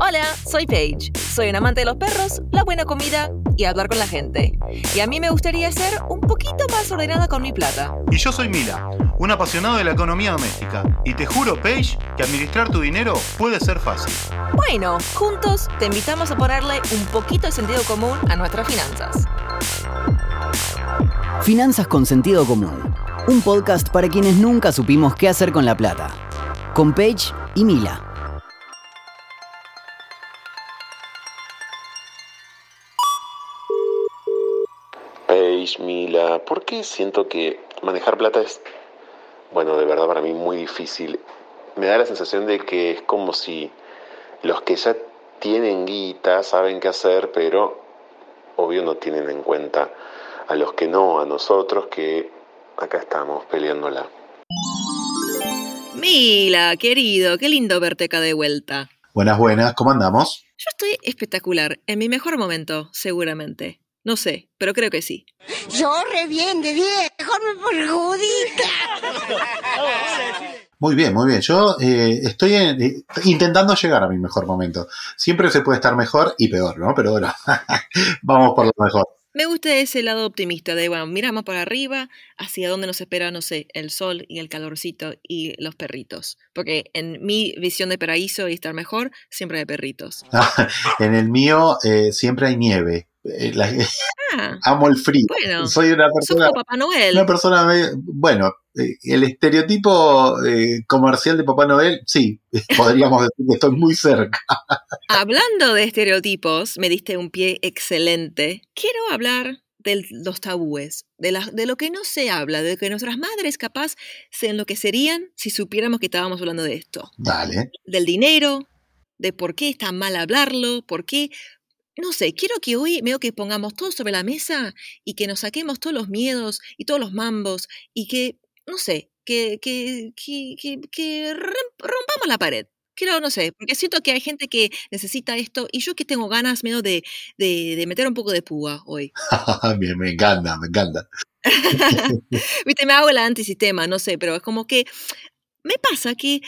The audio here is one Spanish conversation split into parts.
Hola, soy Paige. Soy un amante de los perros, la buena comida y hablar con la gente. Y a mí me gustaría ser un poquito más ordenada con mi plata. Y yo soy Mila, un apasionado de la economía doméstica. Y te juro, Paige, que administrar tu dinero puede ser fácil. Bueno, juntos te invitamos a ponerle un poquito de sentido común a nuestras finanzas. Finanzas con sentido común. Un podcast para quienes nunca supimos qué hacer con la plata. Con Paige y Mila. Mila, ¿por qué siento que manejar plata es, bueno, de verdad para mí muy difícil? Me da la sensación de que es como si los que ya tienen guita saben qué hacer, pero obvio no tienen en cuenta a los que no, a nosotros que acá estamos peleándola. Mila, querido, qué lindo verte acá de vuelta. Buenas, buenas, ¿cómo andamos? Yo estoy espectacular, en mi mejor momento, seguramente. No sé, pero creo que sí. Yo re bien, de bien, mejor me perjudica. Muy bien, muy bien. Yo eh, estoy en- eh, intentando llegar a mi mejor momento. Siempre se puede estar mejor y peor, ¿no? Pero bueno, vamos por lo mejor. Me gusta ese lado optimista de, bueno, miramos para arriba, hacia donde nos espera, no sé, el sol y el calorcito y los perritos. Porque en mi visión de paraíso y estar mejor, siempre hay perritos. en el mío eh, siempre hay nieve. Eh, la- Ah, amo el frío. Bueno, Soy una persona, Papá Noel. una persona, bueno, eh, el estereotipo eh, comercial de Papá Noel, sí, podríamos decir que estoy muy cerca. Hablando de estereotipos, me diste un pie excelente. Quiero hablar de los tabúes, de, la- de lo que no se habla, de lo que nuestras madres capaz se enloquecerían si supiéramos que estábamos hablando de esto. Dale. Del dinero, de por qué está mal hablarlo, por qué... No sé, quiero que hoy veo que pongamos todo sobre la mesa y que nos saquemos todos los miedos y todos los mambos y que, no sé, que, que, que, que, que rom- rompamos la pared. Quiero, no sé, porque siento que hay gente que necesita esto y yo que tengo ganas de, de, de meter un poco de púa hoy. me, me encanta, me encanta. Viste, me hago el antisistema, no sé, pero es como que me pasa que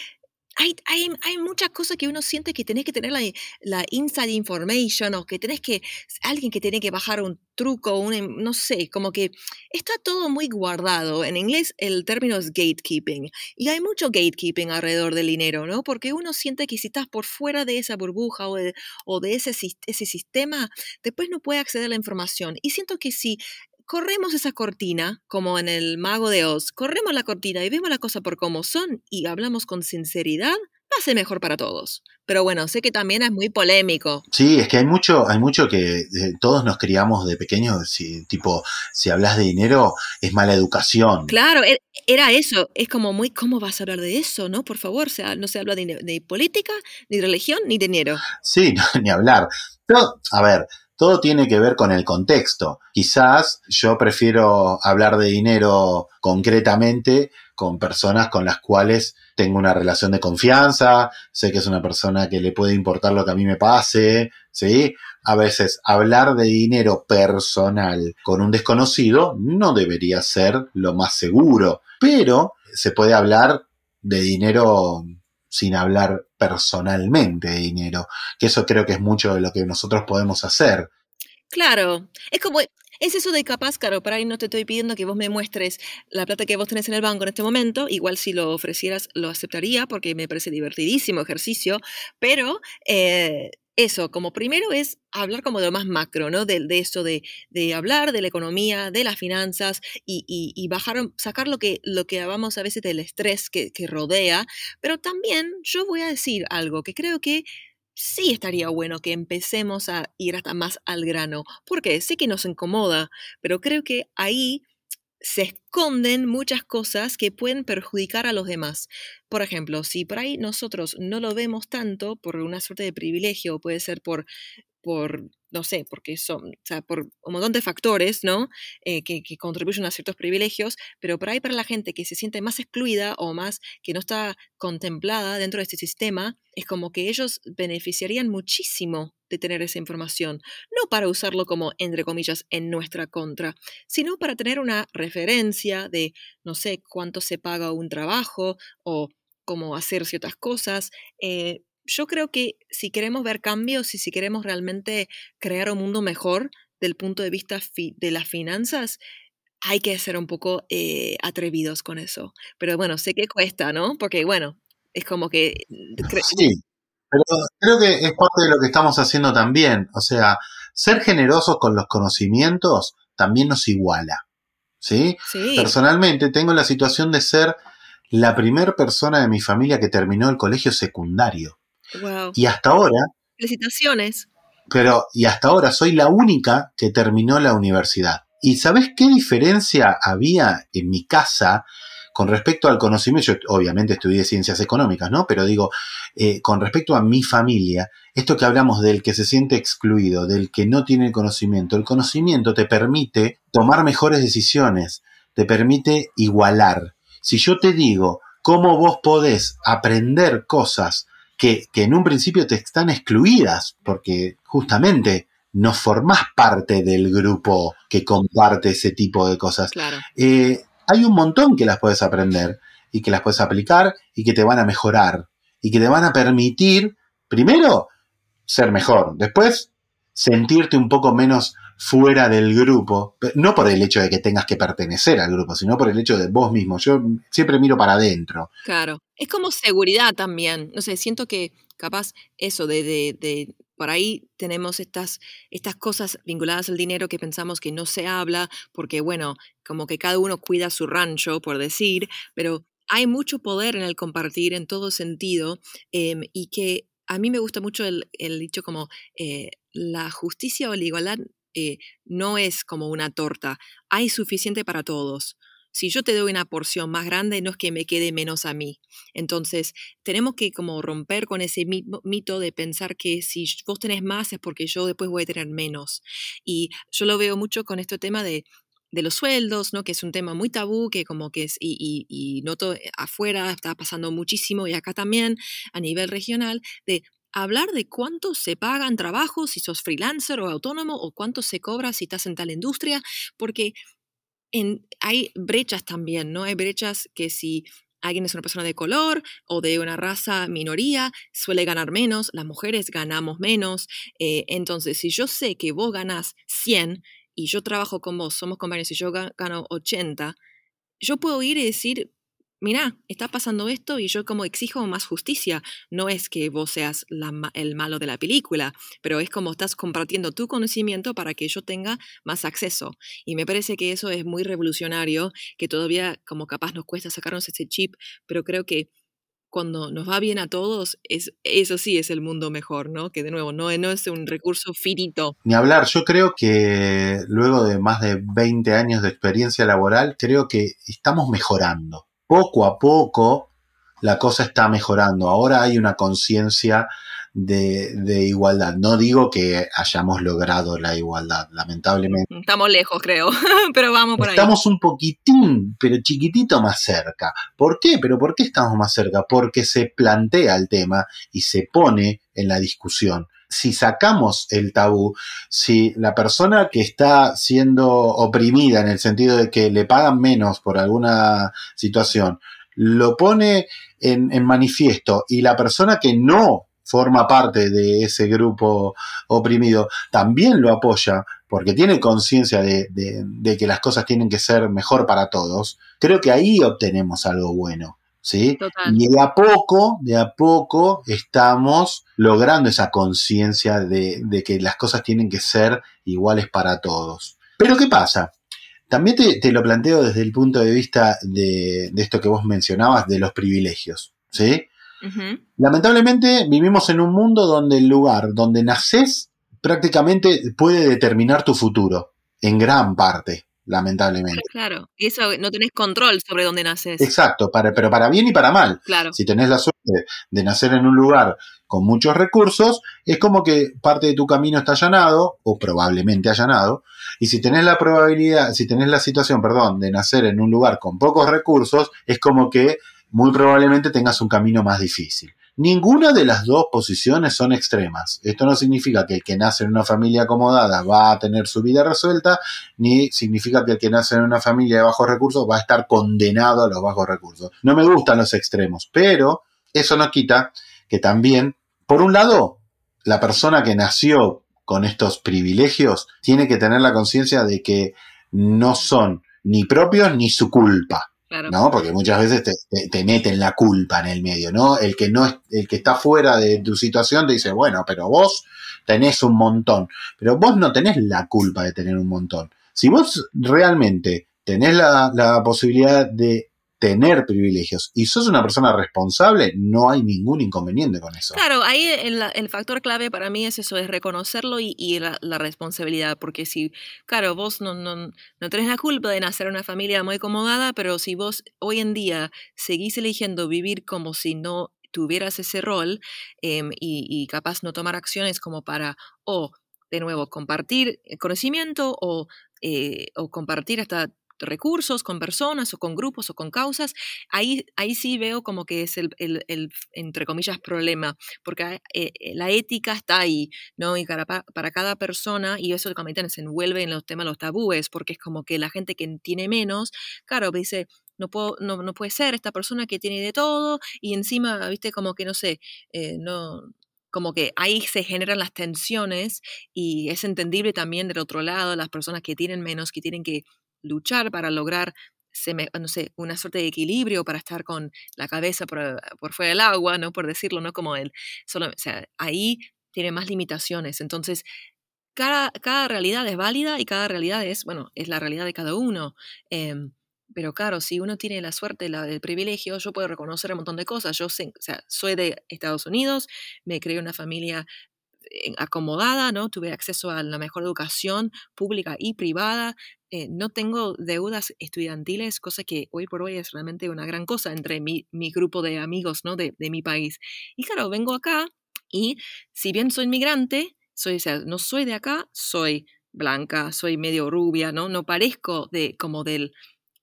hay, hay, hay muchas cosas que uno siente que tenés que tener la, la inside information o que tenés que, alguien que tiene que bajar un truco, un, no sé, como que está todo muy guardado. En inglés el término es gatekeeping y hay mucho gatekeeping alrededor del dinero, ¿no? Porque uno siente que si estás por fuera de esa burbuja o de, o de ese, ese sistema, después no puede acceder a la información. Y siento que si corremos esa cortina, como en el Mago de Oz, corremos la cortina y vemos la cosa por cómo son y hablamos con sinceridad, va a ser mejor para todos. Pero bueno, sé que también es muy polémico. Sí, es que hay mucho, hay mucho que eh, todos nos criamos de pequeños, si, tipo, si hablas de dinero es mala educación. Claro, e- era eso. Es como muy, ¿cómo vas a hablar de eso? No, por favor, o sea, no se habla de, de política, ni religión, ni dinero. Sí, no, ni hablar. Pero, a ver, todo tiene que ver con el contexto. Quizás yo prefiero hablar de dinero concretamente con personas con las cuales tengo una relación de confianza, sé que es una persona que le puede importar lo que a mí me pase, ¿sí? A veces hablar de dinero personal con un desconocido no debería ser lo más seguro, pero se puede hablar de dinero sin hablar personalmente dinero, que eso creo que es mucho de lo que nosotros podemos hacer. Claro, es como, es eso de capaz, claro, para ahí no te estoy pidiendo que vos me muestres la plata que vos tenés en el banco en este momento, igual si lo ofrecieras lo aceptaría porque me parece divertidísimo ejercicio, pero eh, eso, como primero es hablar como de lo más macro, ¿no? De, eso de, de hablar de la economía, de las finanzas y, y- y bajar, sacar lo que, lo que hablamos a veces del estrés que, que rodea, pero también yo voy a decir algo que creo que sí estaría bueno que empecemos a ir hasta más al grano, porque sé que nos incomoda, pero creo que ahí se esconden muchas cosas que pueden perjudicar a los demás. Por ejemplo, si por ahí nosotros no lo vemos tanto por una suerte de privilegio, puede ser por, por no sé, porque son, o sea, por un montón de factores, ¿no? Eh, que, que contribuyen a ciertos privilegios, pero por ahí para la gente que se siente más excluida o más que no está contemplada dentro de este sistema, es como que ellos beneficiarían muchísimo de tener esa información, no para usarlo como, entre comillas, en nuestra contra, sino para tener una referencia de, no sé, cuánto se paga un trabajo o cómo hacer ciertas cosas. Eh, yo creo que si queremos ver cambios y si queremos realmente crear un mundo mejor del punto de vista de las finanzas, hay que ser un poco eh, atrevidos con eso. Pero bueno, sé que cuesta, ¿no? Porque bueno, es como que... Sí, pero creo que es parte de lo que estamos haciendo también. O sea, ser generosos con los conocimientos también nos iguala. ¿Sí? sí. Personalmente tengo la situación de ser la primera persona de mi familia que terminó el colegio secundario. Wow. Y hasta ahora. Felicitaciones. Pero, y hasta ahora soy la única que terminó la universidad. ¿Y sabes qué diferencia había en mi casa con respecto al conocimiento? Yo obviamente estudié ciencias económicas, ¿no? Pero digo, eh, con respecto a mi familia, esto que hablamos del que se siente excluido, del que no tiene el conocimiento, el conocimiento te permite tomar mejores decisiones, te permite igualar. Si yo te digo cómo vos podés aprender cosas que, que en un principio te están excluidas, porque justamente no formás parte del grupo que comparte ese tipo de cosas. Claro. Eh, hay un montón que las puedes aprender y que las puedes aplicar y que te van a mejorar y que te van a permitir, primero, ser mejor, después, sentirte un poco menos fuera del grupo, no por el hecho de que tengas que pertenecer al grupo, sino por el hecho de vos mismo. Yo siempre miro para adentro. Claro, es como seguridad también. No sé, siento que capaz eso de, de, de por ahí tenemos estas, estas cosas vinculadas al dinero que pensamos que no se habla porque, bueno, como que cada uno cuida su rancho, por decir, pero hay mucho poder en el compartir en todo sentido eh, y que a mí me gusta mucho el, el dicho como eh, la justicia o la igualdad eh, no es como una torta, hay suficiente para todos. Si yo te doy una porción más grande, no es que me quede menos a mí. Entonces, tenemos que como romper con ese mito de pensar que si vos tenés más es porque yo después voy a tener menos. Y yo lo veo mucho con este tema de, de los sueldos, ¿no? que es un tema muy tabú, que como que es, y, y, y noto afuera está pasando muchísimo y acá también a nivel regional, de hablar de cuánto se pagan trabajos si sos freelancer o autónomo o cuánto se cobra si estás en tal industria, porque en, hay brechas también, ¿no? Hay brechas que si alguien es una persona de color o de una raza minoría, suele ganar menos, las mujeres ganamos menos. Eh, entonces, si yo sé que vos ganás 100 y yo trabajo con vos, somos compañeros y yo gano 80, yo puedo ir y decir, mira, está pasando esto y yo como exijo más justicia. No es que vos seas la, el malo de la película, pero es como estás compartiendo tu conocimiento para que yo tenga más acceso. Y me parece que eso es muy revolucionario, que todavía como capaz nos cuesta sacarnos ese chip, pero creo que cuando nos va bien a todos, es, eso sí es el mundo mejor, ¿no? Que de nuevo, no, no es un recurso finito. Ni hablar, yo creo que luego de más de 20 años de experiencia laboral, creo que estamos mejorando poco a poco la cosa está mejorando. Ahora hay una conciencia de, de, igualdad. No digo que hayamos logrado la igualdad, lamentablemente. Estamos lejos, creo, pero vamos por ahí. Estamos un poquitín, pero chiquitito más cerca. ¿Por qué? Pero ¿por qué estamos más cerca? Porque se plantea el tema y se pone en la discusión si sacamos el tabú, si la persona que está siendo oprimida en el sentido de que le pagan menos por alguna situación, lo pone en, manifiesto y la persona que no forma parte de ese grupo oprimido también lo apoya porque tiene conciencia de, de, de que las cosas tienen que ser mejor para todos, creo que ahí obtenemos algo bueno. ¿Sí? Total. Y de a poco, de a poco estamos logrando esa conciencia de, de, que las cosas tienen que ser iguales para todos. Pero ¿qué pasa? También te, te lo planteo desde el punto de vista de, de, esto que vos mencionabas, de los privilegios, ¿sí? Uh -huh. Lamentablemente vivimos en un mundo donde el lugar donde naces prácticamente puede determinar tu futuro, en gran parte lamentablemente. Claro, y eso no tenés control sobre dónde naces. Exacto, para, pero para bien y para mal. Claro. Si tenés la suerte de nacer en un lugar con muchos recursos, es como que parte de tu camino está allanado, o probablemente allanado, y si tenés la probabilidad, si tenés la situación, perdón, de nacer en un lugar con pocos recursos, es como que muy probablemente tengas un camino más difícil. Ninguna de las dos posiciones son extremas. Esto no significa que el que nace en una familia acomodada va a tener su vida resuelta, ni significa que el que nace en una familia de bajos recursos va a estar condenado a los bajos recursos. No me gustan los extremos, pero eso no quita que también por un lado, la persona que nació con estos privilegios tiene que tener la conciencia de que no son ni propios ni su culpa. ¿No? Porque muchas veces te, te- te meten la culpa en el medio, ¿no? El que no es, el que está fuera de tu situación te dice, bueno, pero vos tenés un montón. Pero vos no tenés la culpa de tener un montón. Si vos realmente tenés la, la posibilidad de tener privilegios y sos una persona responsable, no hay ningún inconveniente con eso. Claro, ahí el, factor clave para mí es eso, es reconocerlo y, la, responsabilidad, porque si, claro, vos no, no, no tenés la culpa de nacer en una familia muy acomodada, pero si vos hoy en día seguís eligiendo vivir como si no tuvieras ese rol em, y, y capaz no tomar acciones como para, o de nuevo, compartir eh, conocimiento o, eh, o compartir hasta recursos con personas o con grupos o con causas, ahí, ahí sí veo como que es el, entre comillas, problema, porque eh, eh, la ética está ahí, ¿no? Y para, pa- para cada persona, y eso también se envuelve en los temas los tabúes, porque es como que la gente que tiene menos, claro, dice, no, puedo, no, no puede ser esta persona que tiene de todo, y encima, viste, como que no sé, eh, no como que ahí se generan las tensiones y es entendible también del otro lado las personas que tienen menos, que tienen que luchar para lograr no sé, una suerte de equilibrio para estar con la cabeza por, por fuera del agua, ¿no? Por decirlo, ¿no? Como él. Solo, o sea, ahí tiene más limitaciones. Entonces, cada, cada realidad es válida y cada realidad es, bueno, es la realidad de cada uno. Em, pero claro, si uno tiene la suerte, la, el privilegio, yo puedo reconocer un montón de cosas. Yo sé- o sea, soy de Estados Unidos, me creé una familia acomodada, ¿no? Tuve acceso a la mejor educación pública y privada. eh, no tengo deudas estudiantiles, cosa que hoy por hoy es realmente una gran cosa entre mi, mi grupo de amigos, ¿no? De, de mi país. Y claro, vengo acá y si bien soy migrante, soy, o sea, no soy de acá, soy blanca, soy medio rubia, ¿no? No parezco de como del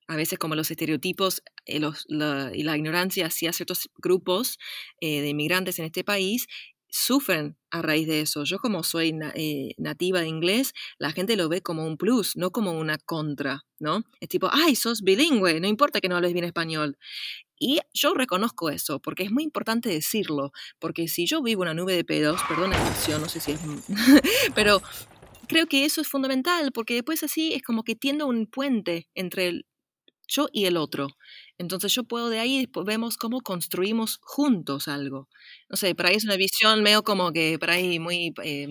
a veces como los estereotipos eh, los- la- y la ignorancia hacia ciertos grupos eh, de inmigrantes en este país sufren a raíz de eso. Yo como soy eh, nativa de inglés, la gente lo ve como un plus, no como una contra, ¿no? Es tipo, ay, sos bilingüe, no importa que no hables bien español. Y yo reconozco eso, porque es muy importante decirlo, porque si yo vivo una nube de pedos, perdón la expresión, no sé si es... pero creo que eso es fundamental, porque después así es como que tiendo un puente entre el yo y el otro. Entonces yo puedo de ahí, después vemos cómo construimos juntos algo. No sé, por ahí es una visión medio como que por ahí muy eh,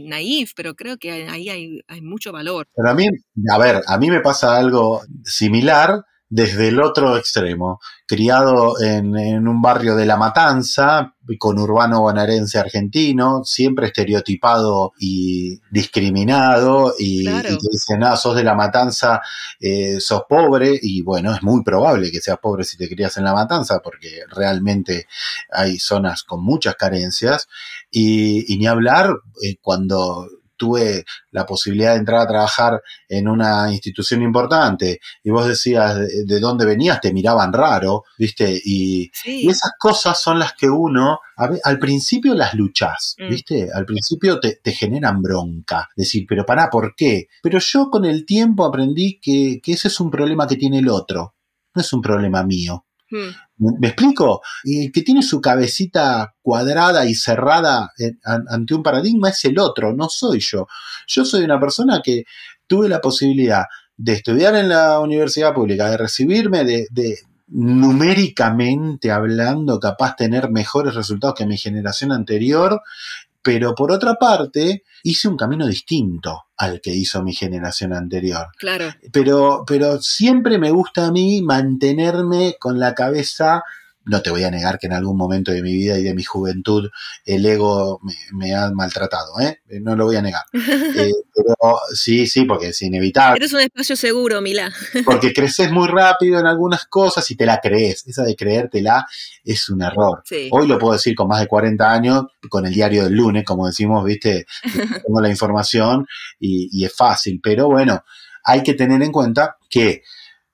pero creo que ahí hay, hay mucho valor. Pero a mí, a ver, a mí me pasa algo similar desde el otro extremo. Criado en, en un barrio de La Matanza, con urbano bonaerense argentino, siempre estereotipado y discriminado, y, Claro. y te dicen, ah, sos de La Matanza, eh, sos pobre, y bueno, es muy probable que seas pobre si te crías en La Matanza, porque realmente hay zonas con muchas carencias, y, y ni hablar eh, cuando tuve la posibilidad de entrar a trabajar en una institución importante y vos decías de, de dónde venías, te miraban raro, ¿viste? Y, Sí, y esas cosas son las que uno, a al principio las luchás, Mm. ¿viste? Al principio te, te generan bronca, decir, pero pará, ¿por qué? Pero yo con el tiempo aprendí que, que ese es un problema que tiene el otro, no es un problema mío. Hmm, ¿Me explico? El que tiene su cabecita cuadrada y cerrada an- ante un paradigma es el otro, no soy yo. Yo soy una persona que tuve la posibilidad de estudiar en la universidad pública, de recibirme, de, de numéricamente hablando, capaz tener mejores resultados que mi generación anterior, pero por otra parte hice un camino distinto al que hizo mi generación anterior claro. pero, pero siempre me gusta a mí mantenerme con la cabeza. No te voy a negar que en algún momento de mi vida y de mi juventud el ego me, me ha maltratado, ¿eh? No lo voy a negar. Eh, pero sí, sí, porque es inevitable. Eres un espacio seguro, Mila. Porque creces muy rápido en algunas cosas y te la crees. Esa de creértela es un error. Sí. Hoy lo puedo decir con más de 40 años, con el diario del lunes, como decimos, viste, tengo la información y, y es fácil. Pero bueno, hay que tener en cuenta que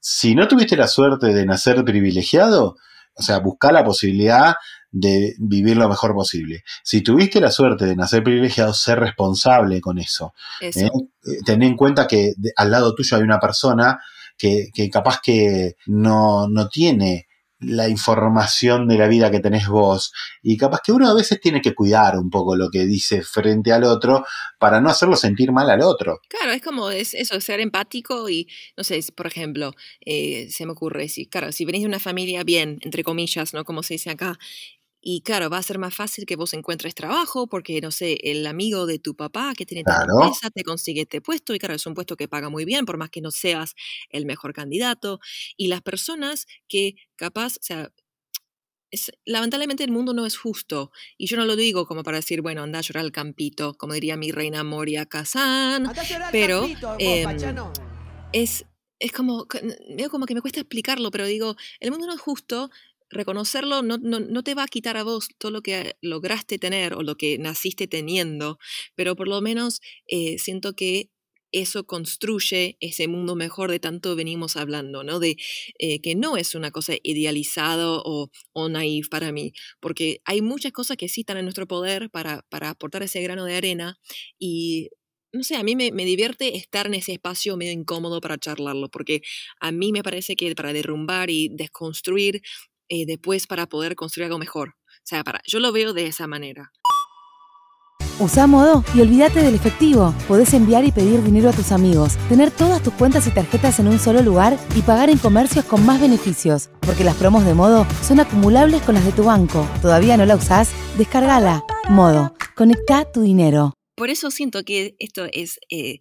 si no tuviste la suerte de nacer privilegiado, o sea, buscar la posibilidad de vivir lo mejor posible. Si tuviste la suerte de nacer privilegiado, ser responsable con eso. Eso. ¿eh? Eh, Ten en cuenta que al lado tuyo hay una persona que, que capaz que no, no tiene la información de la vida que tenés vos. Y capaz que uno a veces tiene que cuidar un poco lo que dice frente al otro para no hacerlo sentir mal al otro. Claro, es como es eso, ser empático y, no sé, por ejemplo, eh, se me ocurre, si, claro, si venís de una familia bien, entre comillas, ¿no? Como se dice acá, y claro, va a ser más fácil que vos encuentres trabajo porque, no sé, el amigo de tu papá que tiene Claro. empresa te consigue este puesto y claro, es un puesto que paga muy bien por más que no seas el mejor candidato. Y las personas que capaz, o sea, es- lamentablemente el mundo no es justo. Y yo no lo digo como para decir, bueno, anda a llorar al campito, como diría mi reina Moria Kazan, pero em, es, es como, medio como que me cuesta explicarlo, pero digo, el mundo no es justo, reconocerlo no, no, no te va a quitar a vos todo lo que lograste tener o lo que naciste teniendo, pero por lo menos eh, siento que eso construye ese mundo mejor de tanto venimos hablando, ¿no? De eh, que no es una cosa idealizado o, o naif para mí, porque hay muchas cosas que sí en nuestro poder para, para aportar ese grano de arena y no sé, a mí me, me divierte estar en ese espacio medio incómodo para charlarlo, porque a mí me parece que para derrumbar y desconstruir, eh, después para poder construir algo mejor. O sea, para, yo lo veo de esa manera. Usa Modo y olvídate del efectivo. Podés enviar y pedir dinero a tus amigos, tener todas tus cuentas y tarjetas en un solo lugar y pagar en comercios con más beneficios. Porque las promos de Modo son acumulables con las de tu banco. ¿Todavía no la usás? Descargala. Modo. Conecta tu dinero. Por eso siento que esto es eh,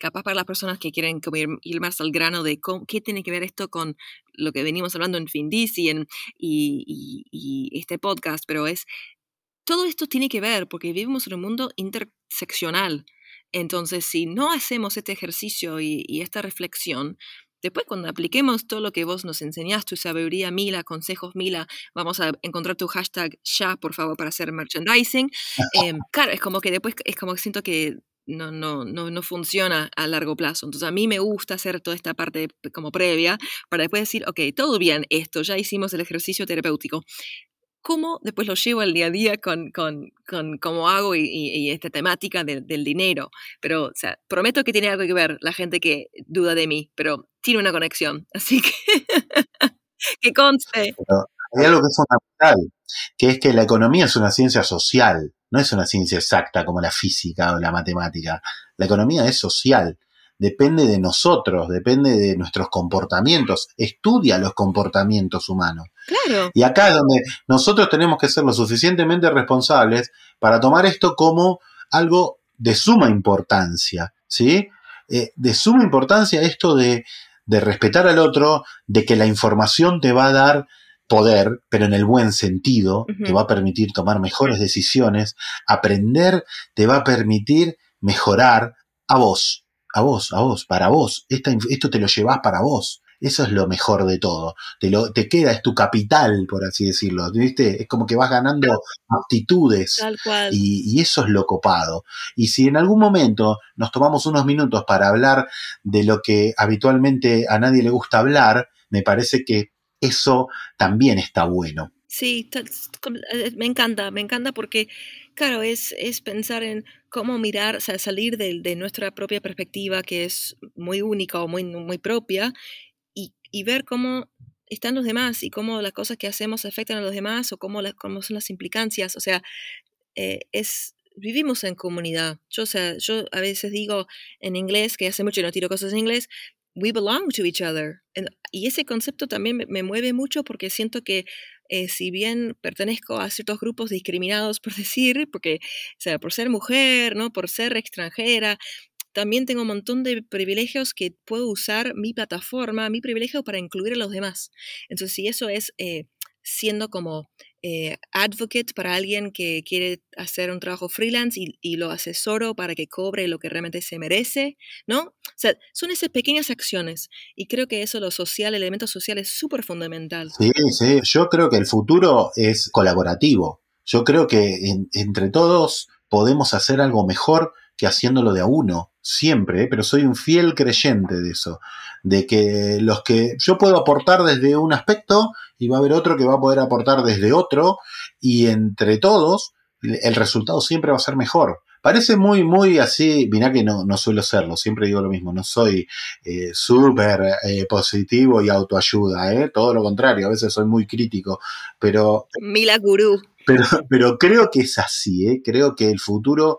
capaz para las personas que quieren como ir, ir más al grano de cómo- qué tiene que ver esto con lo que venimos hablando en Findis y, en, y, y- y este podcast, pero es todo esto tiene que ver porque vivimos en un mundo interseccional. Entonces, si no hacemos este ejercicio y, y esta reflexión, después cuando apliquemos todo lo que vos nos enseñás, tu sabiduría Mila, consejos Mila, vamos a encontrar tu hashtag ya, por favor, para hacer merchandising. Em, claro, es como que después es como que siento que no, no, no, no funciona a largo plazo. Entonces a mí me gusta hacer toda esta parte como previa para después decir, ok, todo bien, esto, ya hicimos el ejercicio terapéutico cómo después lo llevo al día a día con, con, con cómo hago y, esta temática del dinero. Pero, o sea, prometo que tiene algo que ver la gente que duda de mí, pero tiene una conexión. Así que, que conste. Pero hay algo que es fundamental, que es que la economía es una ciencia social, no es una ciencia exacta como la física o la matemática. La economía es social, depende de nosotros, depende de nuestros comportamientos, estudia los comportamientos humanos. Claro, Y acá es donde nosotros tenemos que ser lo suficientemente responsables para tomar esto como algo de suma importancia, ¿sí? Eh, de suma importancia esto de, de respetar al otro, de que la información te va a dar poder, pero en el buen sentido, te va a permitir tomar mejores decisiones, aprender te va a permitir mejorar a vos, a vos, a vos, para vos. Esta esto te lo llevas para vos. Eso es lo mejor de todo. Te, lo, te queda, es tu capital, por así decirlo. ¿Viste? Es como que vas ganando aptitudes. tal cual. Y, y eso es lo copado. Y si en algún momento nos tomamos unos minutos para hablar de lo que habitualmente a nadie le gusta hablar, me parece que eso también está bueno. Sí, eh, me encanta, me encanta porque, claro, es, es pensar en cómo mirar, o sea, salir de, nuestra propia perspectiva, que es muy única o muy, muy propia, y, y ver cómo están los demás y cómo las cosas que hacemos afectan a los demás o cómo, las, cómo son las implicancias. O sea, eh, es, vivimos en comunidad. Yo, o sea, yo a veces digo en inglés, que hace mucho que no tiro cosas en inglés, we belong to each other. Y ese concepto también me, me mueve mucho porque siento que eh, si bien pertenezco a ciertos grupos discriminados, por decir, porque, o sea, por ser mujer, ¿no? Por ser extranjera, también tengo un montón de privilegios que puedo usar mi plataforma, mi privilegio para incluir a los demás. Entonces, si eso es eh, siendo como eh, advocate para alguien que quiere hacer un trabajo freelance y, lo asesoro para que cobre lo que realmente se merece, ¿no? O sea, son esas pequeñas acciones y creo que eso, lo social, el elemento social es súper fundamental. Sí, sí. Yo creo que el futuro es colaborativo. Yo creo que en- entre todos podemos hacer algo mejor que haciéndolo de a uno, siempre, ¿eh? pero soy un fiel creyente de eso, de que los que yo puedo aportar desde un aspecto y va a haber otro que va a poder aportar desde otro y entre todos el resultado siempre va a ser mejor, Parece muy, muy así, mirá que no, no suelo serlo, siempre digo lo mismo, no soy eh, súper eh, positivo y autoayuda, ¿eh? todo lo contrario, a veces soy muy crítico, pero... Mila Gurú. Pero, pero creo que es así, ¿eh? creo que el futuro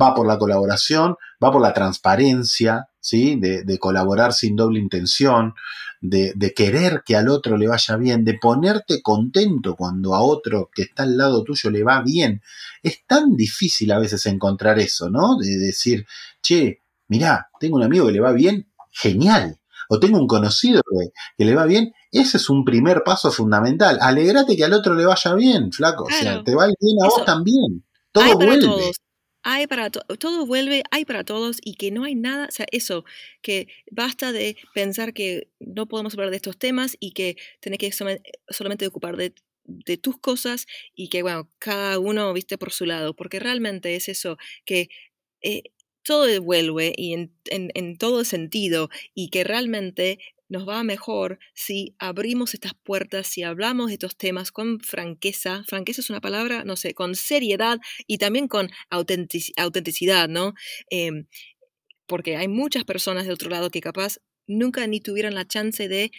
va por la colaboración, va por la transparencia, ¿sí? de, de colaborar sin doble intención, de, de, querer que al otro le vaya bien, de ponerte contento cuando a otro que está al lado tuyo le va bien. Es tan difícil a veces encontrar eso, ¿no? De decir, che, mirá, tengo un amigo que le va bien, genial. O tengo un conocido que, que le va bien, ese es un primer paso fundamental. Alegrate que al otro le vaya bien, flaco. Claro. O sea, te va bien a eso. vos también. Todo vuelve. Todos hay para to todo vuelve, hay para todos y que no hay nada, o sea, eso, que basta de pensar que no podemos hablar de estos temas y que tenés que solamente ocupar de, tus cosas y que, bueno, cada uno viste por su lado, porque realmente es eso, que eh, todo vuelve y en, en todo sentido y que realmente nos va mejor si abrimos estas puertas, si hablamos de estos temas con franqueza. Franqueza es una palabra, no sé, con seriedad y también con autentic autenticidad, ¿no? Eh, porque hay muchas personas de otro lado que capaz nunca ni tuvieran la chance de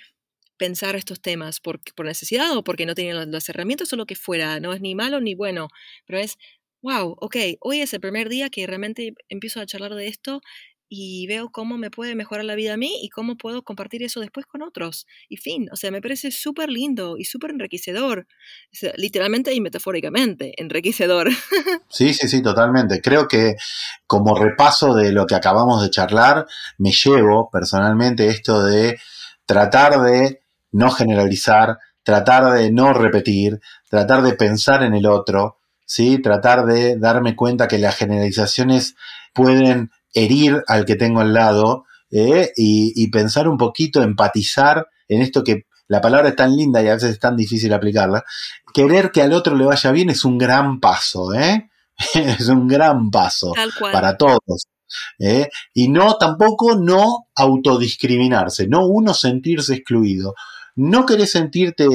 pensar estos temas por, por necesidad o porque no tenían las herramientas o lo que fuera. No es ni malo ni bueno, pero es, wow, ok, hoy es el primer día que realmente empiezo a charlar de esto y veo cómo me puede mejorar la vida a mí y cómo puedo compartir eso después con otros. Y fin, o sea, me parece súper lindo y súper enriquecedor, literalmente y metafóricamente, enriquecedor. Sí, sí, sí, totalmente. Creo que como repaso de lo que acabamos de charlar, me llevo personalmente esto de tratar de no generalizar, tratar de no repetir, tratar de pensar en el otro, ¿sí? tratar de darme cuenta que las generalizaciones pueden herir al que tengo al lado eh, y, y, pensar un poquito, empatizar en esto que la palabra es tan linda y a veces es tan difícil aplicarla. Querer que al otro le vaya bien es un gran paso, ¿eh? es un gran paso para todos. ¿eh? Y no, tampoco no autodiscriminarse, no uno sentirse excluido. No querés sentirte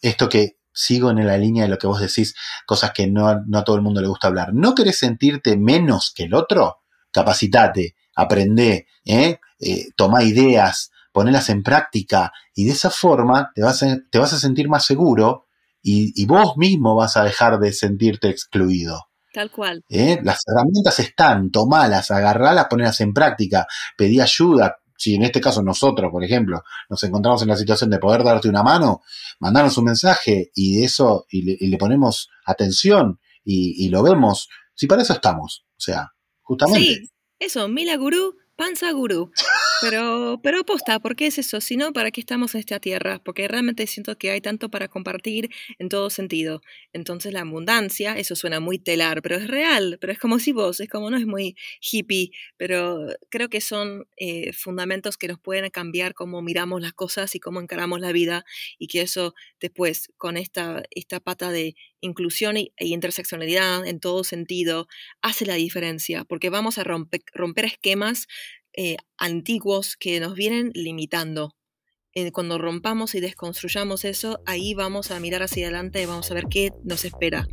esto que sigo en la línea de lo que vos decís, cosas que no, no a todo el mundo le gusta hablar. ¿No querés sentirte menos que el otro? Capacitate, aprende, ¿eh? eh, toma ideas, ponelas en práctica y de esa forma te vas a, te vas a sentir más seguro y, y, vos mismo vas a dejar de sentirte excluido. Tal cual. ¿Eh? Las herramientas están, tomalas, agarralas, ponelas en práctica, pedí ayuda. Si en este caso nosotros, por ejemplo, nos encontramos en la situación de poder darte una mano, mandarnos un mensaje y de eso, y le, y le ponemos atención y, y, lo vemos, si para eso estamos. O sea, Sí, eso, Mila Gurú, Panza Gurú. Pero, pero aposta, ¿por qué es eso? Si no, ¿para qué estamos en esta tierra? Porque realmente siento que hay tanto para compartir en todo sentido. Entonces la abundancia, eso suena muy telar, pero es real, pero es como si vos, es como no es muy hippie, pero creo que son eh, fundamentos que nos pueden cambiar cómo miramos las cosas y cómo encaramos la vida y que eso después con esta, esta pata de inclusión e interseccionalidad en todo sentido hace la diferencia, porque vamos a romper, esquemas eh, antiguos que nos vienen limitando. Eh, cuando rompamos y desconstruyamos eso, ahí vamos a mirar hacia adelante y vamos a ver qué nos espera.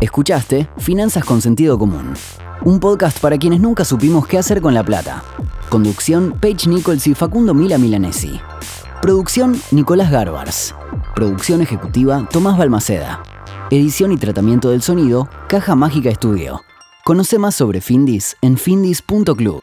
Escuchaste Finanzas con Sentido Común, un podcast para quienes nunca supimos qué hacer con la plata. Conducción Paige Nichols y Facundo Mila Milanesi. Producción Nicolás Garbars. Producción ejecutiva Tomás Balmaceda. Edición y tratamiento del sonido, Caja Mágica Estudio. Conoce más sobre Findis en findis.club.